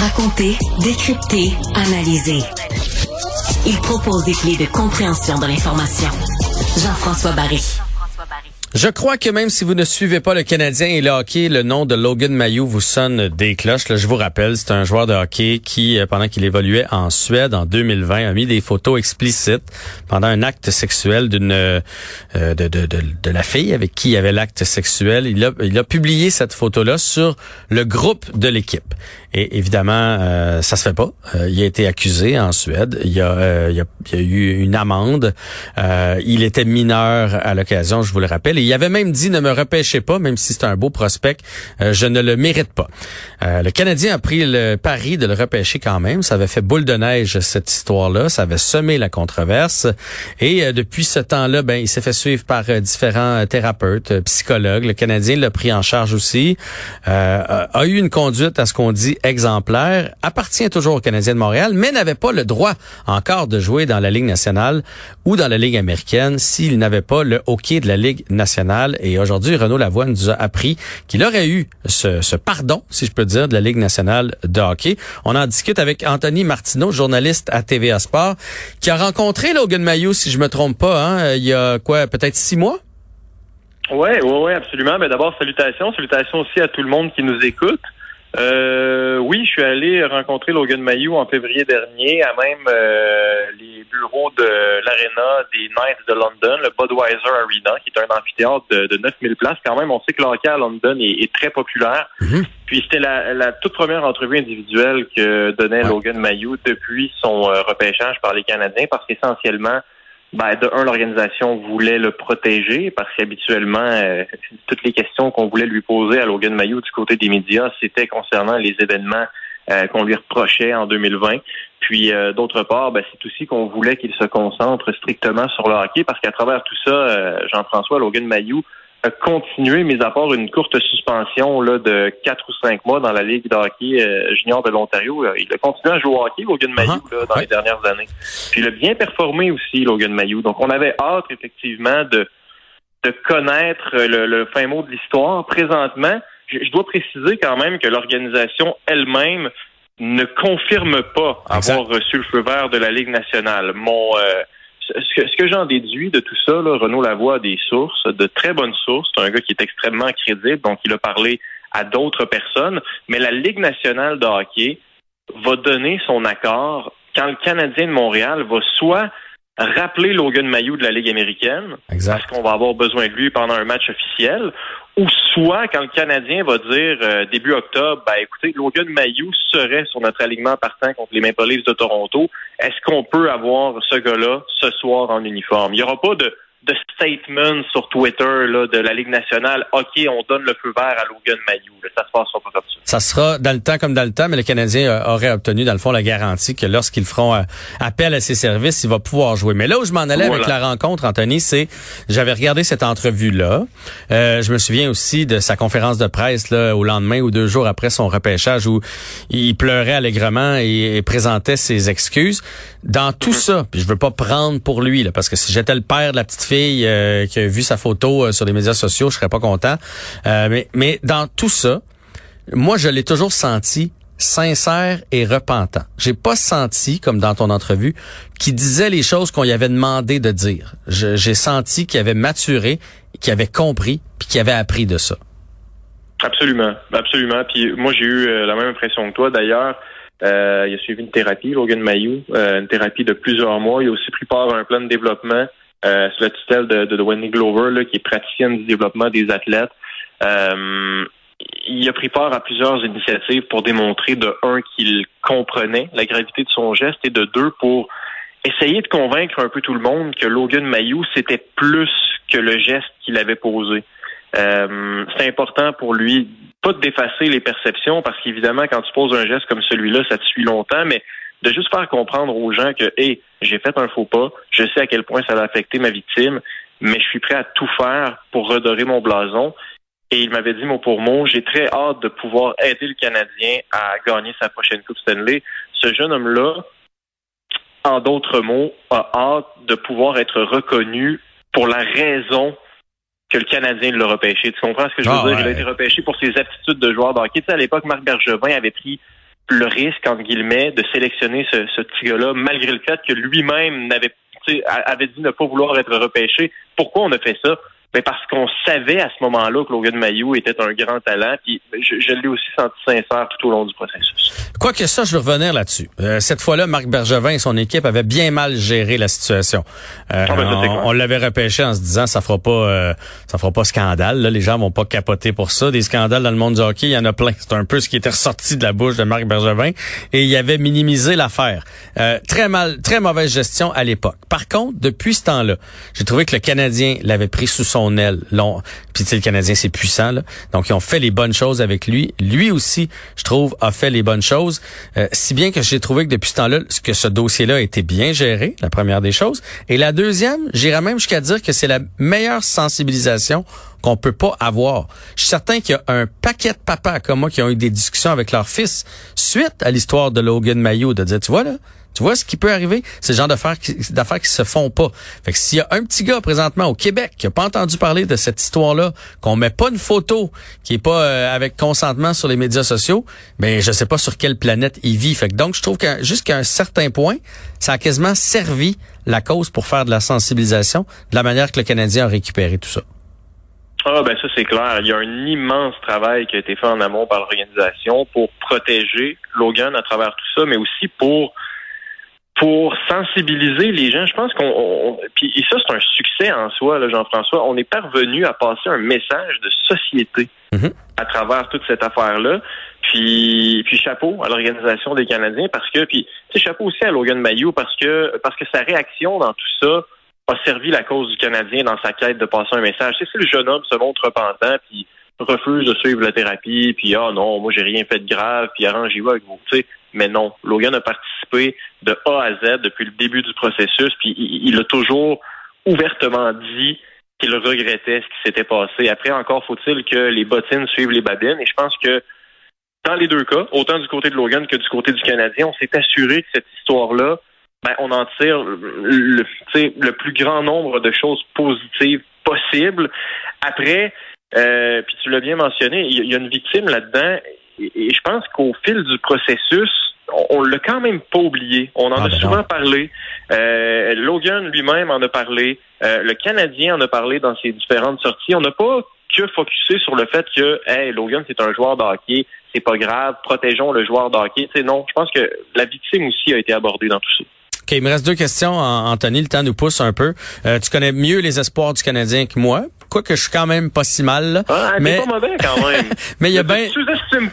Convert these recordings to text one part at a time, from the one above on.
Raconter, décrypter, analyser. Il propose des clés de compréhension de l'information. Jean-François Barry. Je crois que même si vous ne suivez pas le Canadien et le hockey, le nom de Logan Mayou vous sonne des cloches. je vous rappelle, c'est un joueur de hockey qui, euh, pendant qu'il évoluait en Suède en 2020, a mis des photos explicites pendant un acte sexuel d'une euh, de, de, de, de, la fille avec qui il avait l'acte sexuel. Il a, il a publié cette photo-là sur le groupe de l'équipe. Et évidemment, euh, ça se fait pas. Euh, il a été accusé en Suède. Il y a, euh, il, a, eu une amende. Euh, il était mineur à l'occasion, je vous le rappelle. Et il avait même dit ne me repêchez pas, même si c'est un beau prospect, je ne le mérite pas. le Canadien a pris le pari de le repêcher quand même. Ça avait fait boule de neige cette histoire-là. Ça avait semé la controverse. Et depuis ce temps-là, ben il s'est fait suivre par différents thérapeutes, psychologues. Le Canadien l'a pris en charge aussi. a eu une conduite à ce qu'on dit exemplaire, appartient toujours au Canadien de Montréal, mais n'avait pas le droit encore de jouer dans la Ligue nationale ou dans la Ligue américaine s'il n'avait pas le hockey de la Ligue nationale. Et aujourd'hui, Renaud Lavoie nous a appris qu'il aurait eu ce, pardon, si je peux dire, de la Ligue nationale de hockey. On en discute avec Anthony Martineau, journaliste à TVA Sport, qui a rencontré Logan Mayou, si je me trompe pas, hein, il y a quoi, peut-être six mois? Oui, oui, oui, absolument. Mais d'abord, salutations. Salutations aussi à tout le monde qui nous écoute. Euh, oui, je suis allé rencontrer Logan Mayou en février dernier à même euh, les bureaux de l'Arena des Knights de London, le Budweiser Arena, qui est un amphithéâtre de, de 9000 places. Quand même, on sait que le hockey à London est, très populaire. Mhm. Puis c'était la, toute première entrevue individuelle que donnait Logan Mayou depuis son euh, repêchage par les Canadiens, parce qu'essentiellement, ben, de un, l'organisation voulait le protéger parce qu'habituellement, euh, toutes les questions qu'on voulait lui poser à Logan Mayou du côté des médias, c'était concernant les événements euh, qu'on lui reprochait en 2020. Puis euh, d'autre part, ben, c'est aussi qu'on voulait qu'il se concentre strictement sur le hockey parce qu'à travers tout ça, Jean-François Logan Mayou a continué, mis à part une courte suspension là, de quatre ou cinq mois dans la Ligue de hockey euh, junior de l'Ontario. Il a continué à jouer au hockey, Logan Mayou, uh-huh. dans les dernières années. Puis il a bien performé aussi, Logan Mayou. Donc on avait hâte, effectivement, de, de connaître le, fin mot de l'histoire. Présentement, je, dois préciser quand même que l'organisation elle-même ne confirme pas avoir reçu le feu vert de la Ligue nationale. Mon... Euh, ce que, j'en déduis de tout ça, là, Renaud Lavoie a des sources, de très bonnes sources. C'est un gars qui est extrêmement crédible, donc il a parlé à d'autres personnes. Mais la Ligue nationale de hockey va donner son accord quand le Canadien de Montréal va soit rappeler Logan Mayou de la Ligue américaine, parce qu'on va avoir besoin de lui pendant un match officiel, ou soit quand le Canadien va dire euh, début octobre, ben écoutez, Logan Mayou serait sur notre alignement partant contre les Maple Leafs de Toronto. Est-ce qu'on peut avoir ce gars-là ce soir en uniforme? Il n'y aura pas de de statement sur Twitter là, de la Ligue nationale. OK, on donne le feu vert à Logan Mayou. Ça se passera pas comme ça. Ça sera dans le temps comme dans le temps, mais le Canadien euh, aurait obtenu, dans le fond, la garantie que lorsqu'ils feront euh, appel à ses services, il va pouvoir jouer. Mais là où je m'en allais avec la rencontre, Anthony, c'est j'avais regardé cette entrevue-là. Euh, je me souviens aussi de sa conférence de presse là, au lendemain ou deux jours après son repêchage où il pleurait allègrement et, présentait ses excuses. Dans tout mm-hmm. ça, puis je veux pas prendre pour lui, là, parce que si j'étais le père de la petite fille euh, qui a vu sa photo euh, sur les médias sociaux, je serais pas content. Euh, mais, dans tout ça, moi, je l'ai toujours senti sincère et repentant. J'ai pas senti, comme dans ton entrevue, qu'il disait les choses qu'on lui avait demandé de dire. J'ai senti qu'il avait maturé, qu'il avait compris, puis qu'il avait appris de ça. Absolument, absolument. Puis moi, j'ai eu la même impression que toi. D'ailleurs, il a suivi une thérapie, Logan Mayou, une thérapie de plusieurs mois. Il a aussi pris part à un plan de développement euh, sous la tutelle de, de, Wendy Glover, là, qui est praticienne du développement des athlètes. Euh, il a pris part à plusieurs initiatives pour démontrer de un qu'il comprenait la gravité de son geste et de deux pour essayer de convaincre un peu tout le monde que Logan Mayou c'était plus que le geste qu'il avait posé. Euh, c'est important pour lui pas de défacer les perceptions parce qu'évidemment quand tu poses un geste comme celui-là ça te suit longtemps mais de juste faire comprendre aux gens que, hey, j'ai fait un faux pas, je sais à quel point ça va affecter ma victime, mais je suis prêt à tout faire pour redorer mon blason. Et il m'avait dit mot pour mot, j'ai très hâte de pouvoir aider le Canadien à gagner sa prochaine Coupe Stanley. Ce jeune homme-là, en d'autres mots, a hâte de pouvoir être reconnu pour la raison que le Canadien l'a repêché. Tu comprends ce que je veux ah, dire? Il a été repêché pour ses aptitudes de joueur d'hockey. Tu sais, à l'époque, Marc Bergevin avait pris le risque, entre guillemets, de sélectionner ce, gars-là, malgré le fait que lui-même avait dit ne pas vouloir être repêché. Pourquoi on a fait ça? Mais parce qu'on savait à ce moment-là que Logan Mayou était un grand talent. Puis je, je l'ai aussi senti sincère tout au long du processus. Quoique ça, je veux revenir là-dessus. Euh, cette fois-là, Marc Bergevin et son équipe avaient bien mal géré la situation. Euh, ah, ben, on, l'avait repêché en se disant ça fera pas euh, ça fera pas scandale. Là, les gens vont pas capoter pour ça. Des scandales dans le monde du hockey, il y en a plein. C'est un peu ce qui était ressorti de la bouche de Marc Bergevin et il avait minimisé l'affaire. très mal, très mauvaise gestion à l'époque. Par contre, depuis ce temps-là, j'ai trouvé que le Canadien l'avait pris sous son son. Puis le Canadien, c'est puissant. Donc, ils ont fait les bonnes choses avec lui. Lui aussi, je trouve, a fait les bonnes choses. Euh, si bien que j'ai trouvé que depuis ce temps-là, que ce dossier-là a été bien géré, la première des choses. Et la deuxième, j'irais même jusqu'à dire que c'est la meilleure sensibilisation qu'on peut pas avoir. Je suis certain qu'il y a un paquet de papas comme moi qui ont eu des discussions avec leur fils suite à l'histoire de Logan Mayo, de dire, tu vois là, tu vois ce qui peut arriver? C'est le genre d'affaires qui, d'affaires qui se font pas. Fait que s'il y a un petit gars présentement au Québec qui a pas entendu parler de cette histoire-là, qu'on met pas une photo, qui est pas euh, avec consentement sur les médias sociaux, ben je sais pas sur quelle planète il vit. Fait que donc je trouve que jusqu'à un certain point, ça a quasiment servi la cause pour faire de la sensibilisation, de la manière que le Canadien a récupéré tout ça. Ah ben ça c'est clair. Il y a un immense travail qui a été fait en amont par l'organisation pour protéger Logan à travers tout ça, mais aussi pour pour sensibiliser les gens. Je pense qu'on puis et ça c'est un succès en soi, là, Jean-François. On est parvenu à passer un message de société mm-hmm. à travers toute cette affaire-là. Puis puis chapeau à l'organisation des Canadiens parce que puis chapeau aussi à Logan Mayou parce que parce que sa réaction dans tout ça a servi la cause du Canadien dans sa quête de passer un message. C'est si le jeune homme se montre repentant puis refuse de suivre la thérapie, puis ah non, moi j'ai rien fait de grave, puis arrangez-vous avec vous. Tu sais, mais non, Logan a participé de A à Z depuis le début du processus, puis il, a toujours ouvertement dit qu'il regrettait ce qui s'était passé. Après, encore faut-il que les bottines suivent les babines, et je pense que dans les deux cas, autant du côté de Logan que du côté du Canadien, on s'est assuré que cette histoire-là, ben, on en tire le, le plus grand nombre de choses positives possibles. Après, euh, puis tu l'as bien mentionné, il y, a une victime là-dedans, et, je pense qu'au fil du processus, on, l'a quand même pas oublié. On en ah, a ben souvent parlé. Euh, Logan lui-même en a parlé. Euh, le Canadien en a parlé dans ses différentes sorties. On n'a pas que focusé sur le fait que, hey, Logan, c'est un joueur de hockey, c'est pas grave, protégeons le joueur de hockey. non, je pense que la victime aussi a été abordée dans tout ça. OK, il me reste deux questions, Anthony. Le temps nous pousse un peu. Euh, tu connais mieux les espoirs du Canadien que moi quoi que je suis quand même pas si mal. Ah, mais pas mauvais quand même. mais il y a bien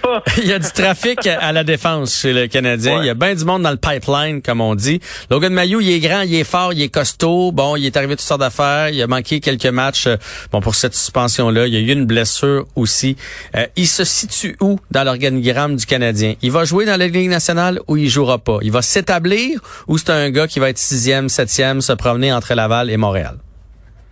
pas. il y a du trafic à la défense chez le Canadien, il y a bien du monde dans le pipeline comme on dit. Logan Mayou, il est grand, il est fort, il est costaud. Bon, il est arrivé toutes sortes d'affaires, il a manqué quelques matchs euh, bon pour cette suspension là, il y a eu une blessure aussi. Euh, il se situe où dans l'organigramme du Canadien? Il va jouer dans la Ligue nationale ou il jouera pas? Il va s'établir ou c'est un gars qui va être sixième, septième, se promener entre Laval et Montréal?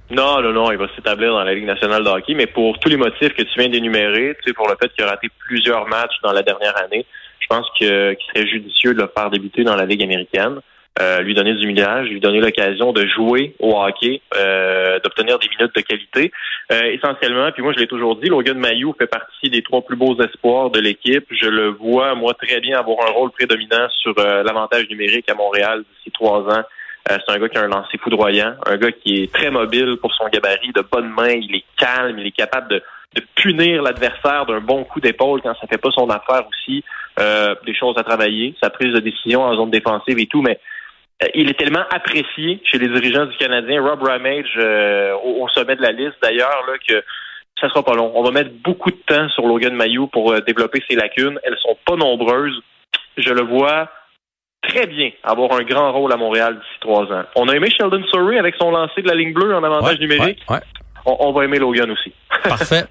Non, non, non, il va s'établir dans la Ligue nationale de hockey, mais pour tous les motifs que tu viens d'énumérer, tu sais, pour le fait qu'il a raté plusieurs matchs dans la dernière année, je pense que qu'il serait judicieux de le faire débuter dans la Ligue américaine, euh, lui donner du millage, lui donner l'occasion de jouer au hockey, euh, d'obtenir des minutes de qualité. Euh, essentiellement, puis moi je l'ai toujours dit, Logan Mayou fait partie des trois plus beaux espoirs de l'équipe. Je le vois, moi, très bien avoir un rôle prédominant sur l'avantage numérique à Montréal d'ici trois ans euh, c'est un gars qui a un lancer foudroyant, un gars qui est très mobile pour son gabarit, de bonne main, il est calme, il est capable de, punir l'adversaire d'un bon coup d'épaule quand ça fait pas son affaire aussi. Euh, des choses à travailler, sa prise de décision en zone défensive et tout, mais euh, il est tellement apprécié chez les dirigeants du Canadien, Rob Ramage au, sommet de la liste d'ailleurs, là, que ça sera pas long. On va mettre beaucoup de temps sur Logan Mayou pour développer ses lacunes. Elles sont pas nombreuses. Je le vois très bien avoir un grand rôle à Montréal d'ici trois ans. On a aimé Sheldon Surrey avec son lancer de la ligne bleue en avantage numérique. On, va aimer Logan aussi. Parfait.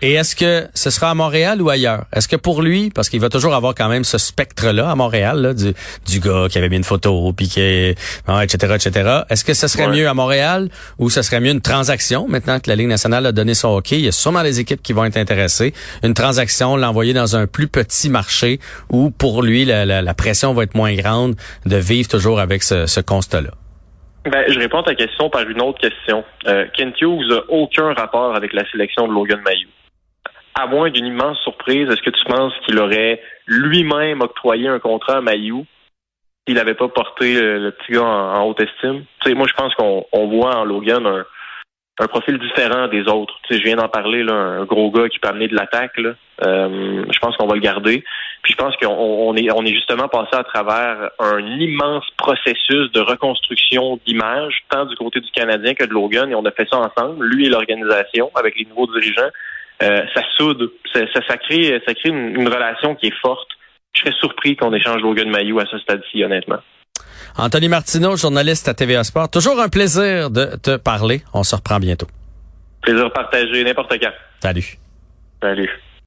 Et est-ce que ce sera à Montréal ou ailleurs? Est-ce que pour lui, parce qu'il va toujours avoir quand même ce spectre-là à Montréal, là, du, du gars qui avait mis une photo, puis qui, etc., etc. Est-ce que ce serait mieux à Montréal ou ce serait mieux une transaction? Maintenant que la Ligue nationale a donné son hockey? Il y a sûrement des équipes qui vont être intéressées. Une transaction, l'envoyer dans un plus petit marché où pour lui, la, pression va être moins grande de vivre toujours avec ce, ce constat-là. Ben, je réponds à ta question par une autre question. Euh, Kent Hughes n'a aucun rapport avec la sélection de Logan Mayou. à moins d'une immense surprise, est-ce que tu penses qu'il aurait lui-même octroyé un contrat à Mayou s'il n'avait pas porté le, petit gars en, haute estime? Tu sais, moi, je pense qu'on voit en Logan un, un profil différent des autres. Tu sais, je viens d'en parler, là, un gros gars qui peut amener de l'attaque. Euh, je pense qu'on va le garder. Puis je pense qu'on est, on est justement passé à travers un immense processus de reconstruction d'image, tant du côté du Canadien que de Logan, et on a fait ça ensemble, lui et l'organisation, avec les nouveaux dirigeants. Euh, ça soude, ça, ça, crée, ça crée une, relation qui est forte. Je serais surpris qu'on échange Logan Mayou à ce stade-ci, honnêtement. Anthony Martineau, journaliste à TVA Sport. Toujours un plaisir de te parler. On se reprend bientôt. Plaisir partagé n'importe quand. Salut. Salut.